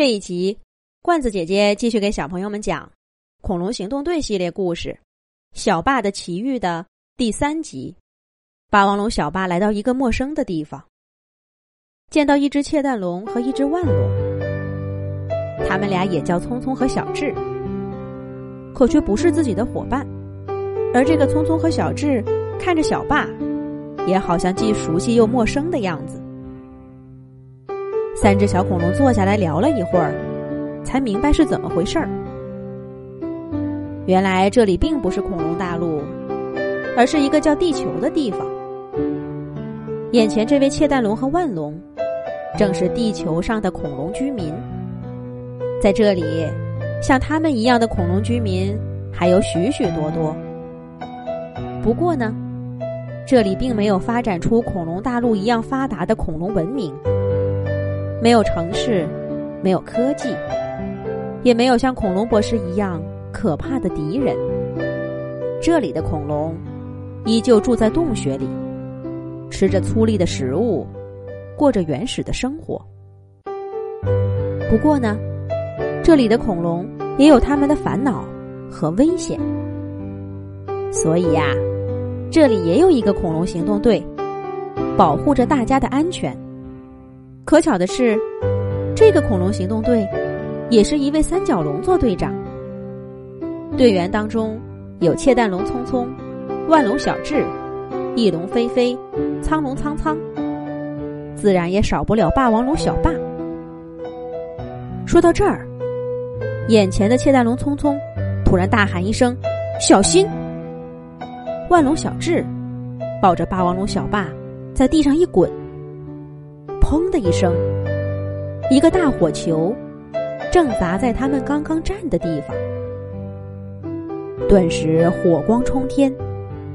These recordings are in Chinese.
这一集，罐子姐姐继续给小朋友们讲《恐龙行动队》系列故事《小霸的奇遇》的第三集。霸王龙小霸来到一个陌生的地方，见到一只窃蛋龙和一只腕龙，他们俩也叫聪聪和小智，可却不是自己的伙伴。而这个聪聪和小智看着小霸，也好像既熟悉又陌生的样子。三只小恐龙坐下来聊了一会儿，才明白是怎么回事儿。原来这里并不是恐龙大陆，而是一个叫地球的地方。眼前这位窃蛋龙和腕龙，正是地球上的恐龙居民。在这里，像他们一样的恐龙居民还有许许多多。不过呢，这里并没有发展出恐龙大陆一样发达的恐龙文明。没有城市，没有科技，也没有像恐龙博士一样可怕的敌人。这里的恐龙依旧住在洞穴里，吃着粗粝的食物，过着原始的生活。不过呢，这里的恐龙也有他们的烦恼和危险，所以呀，这里也有一个恐龙行动队，保护着大家的安全。可巧的是，这个恐龙行动队也是一位三角龙做队长。队员当中有窃蛋龙聪聪、万龙小智、翼龙飞飞、苍龙苍苍，自然也少不了霸王龙小霸。说到这儿，眼前的窃蛋龙聪聪突然大喊一声：“小心！”万龙小智抱着霸王龙小霸在地上一滚。砰的一声，一个大火球正砸在他们刚刚站的地方，顿时火光冲天，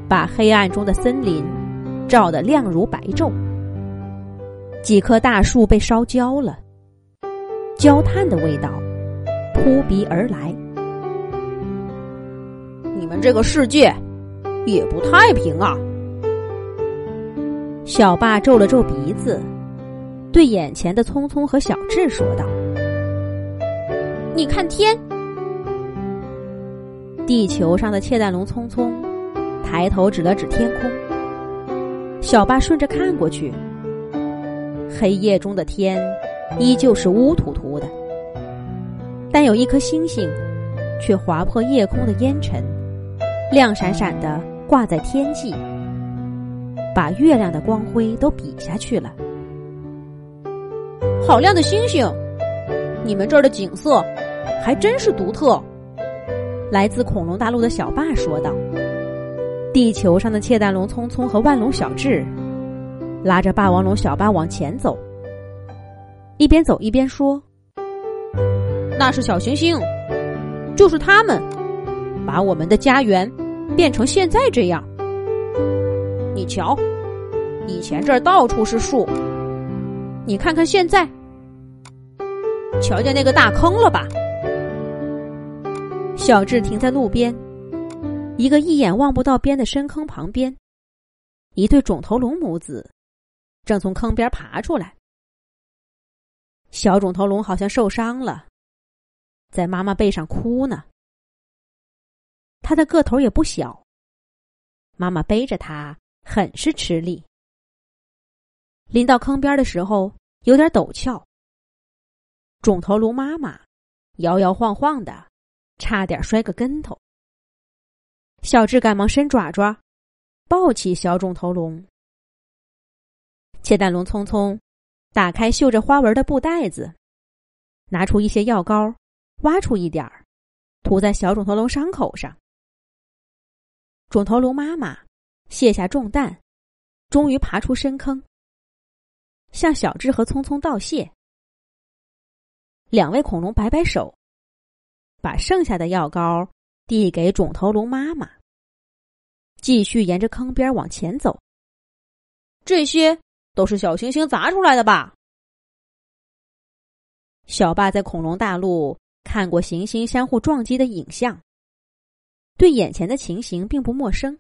把黑暗中的森林照得亮如白昼。几棵大树被烧焦了，焦炭的味道扑鼻而来。你们这个世界也不太平啊！小霸皱了皱鼻子。对眼前的聪聪和小智说道：“你看天，地球上的窃蛋龙聪聪抬头指了指天空。小巴顺着看过去，黑夜中的天依旧是乌突突的，但有一颗星星却划破夜空的烟尘，亮闪闪的挂在天际，把月亮的光辉都比下去了。”好亮的星星！你们这儿的景色还真是独特。来自恐龙大陆的小霸说道：“地球上的窃蛋龙聪聪和万龙小智拉着霸王龙小霸往前走，一边走一边说：‘那是小行星，就是他们把我们的家园变成现在这样。你瞧，以前这儿到处是树。’”你看看现在，瞧见那个大坑了吧？小智停在路边，一个一眼望不到边的深坑旁边，一对肿头龙母子正从坑边爬出来。小肿头龙好像受伤了，在妈妈背上哭呢。他的个头也不小，妈妈背着他很是吃力。临到坑边的时候，有点陡峭。肿头龙妈妈摇摇晃晃的，差点摔个跟头。小智赶忙伸爪爪，抱起小肿头龙。窃蛋龙匆匆打开绣着花纹的布袋子，拿出一些药膏，挖出一点儿，涂在小肿头龙伤口上。肿头龙妈妈卸下重担，终于爬出深坑。向小智和聪聪道谢。两位恐龙摆摆手，把剩下的药膏递给肿头龙妈妈，继续沿着坑边往前走。这些都是小行星砸出来的吧？小霸在恐龙大陆看过行星相互撞击的影像，对眼前的情形并不陌生。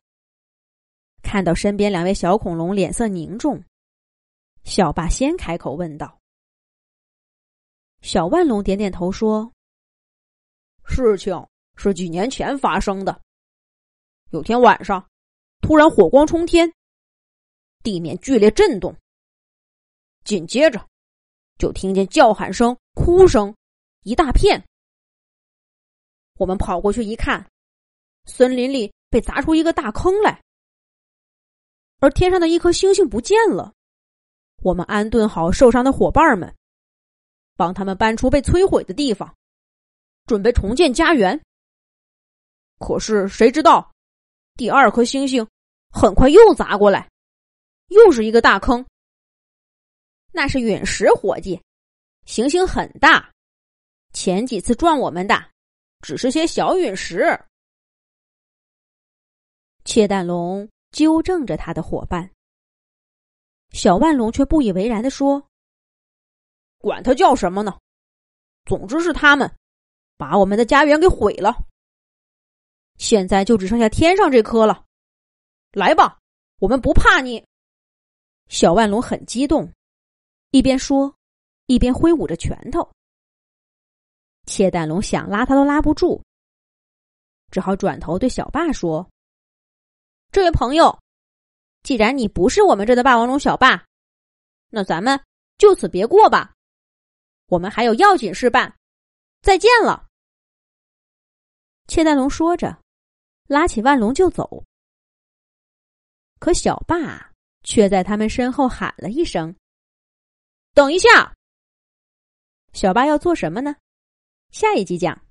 看到身边两位小恐龙脸色凝重。小霸先开口问道：“小万龙点点头说：“事情是几年前发生的。有天晚上，突然火光冲天，地面剧烈震动，紧接着就听见叫喊声、哭声一大片。我们跑过去一看，森林里被砸出一个大坑来，而天上的一颗星星不见了。我们安顿好受伤的伙伴们。”帮他们搬出被摧毁的地方，准备重建家园。可是谁知道，第二颗星星很快又砸过来，又是一个大坑。那是陨石，伙计，行星很大。前几次撞我们的只是些小陨石。窃蛋龙纠正着他的伙伴，小万龙却不以为然的说。管他叫什么呢？总之是他们把我们的家园给毁了。现在就只剩下天上这颗了。来吧，我们不怕你。小万龙很激动，一边说，一边挥舞着拳头。切蛋龙想拉他都拉不住，只好转头对小霸说：“这位朋友，既然你不是我们这的霸王龙小霸，那咱们就此别过吧。”我们还有要紧事办，再见了。切蛋龙说着，拉起万龙就走。可小霸却在他们身后喊了一声：“等一下！”小霸要做什么呢？下一集讲。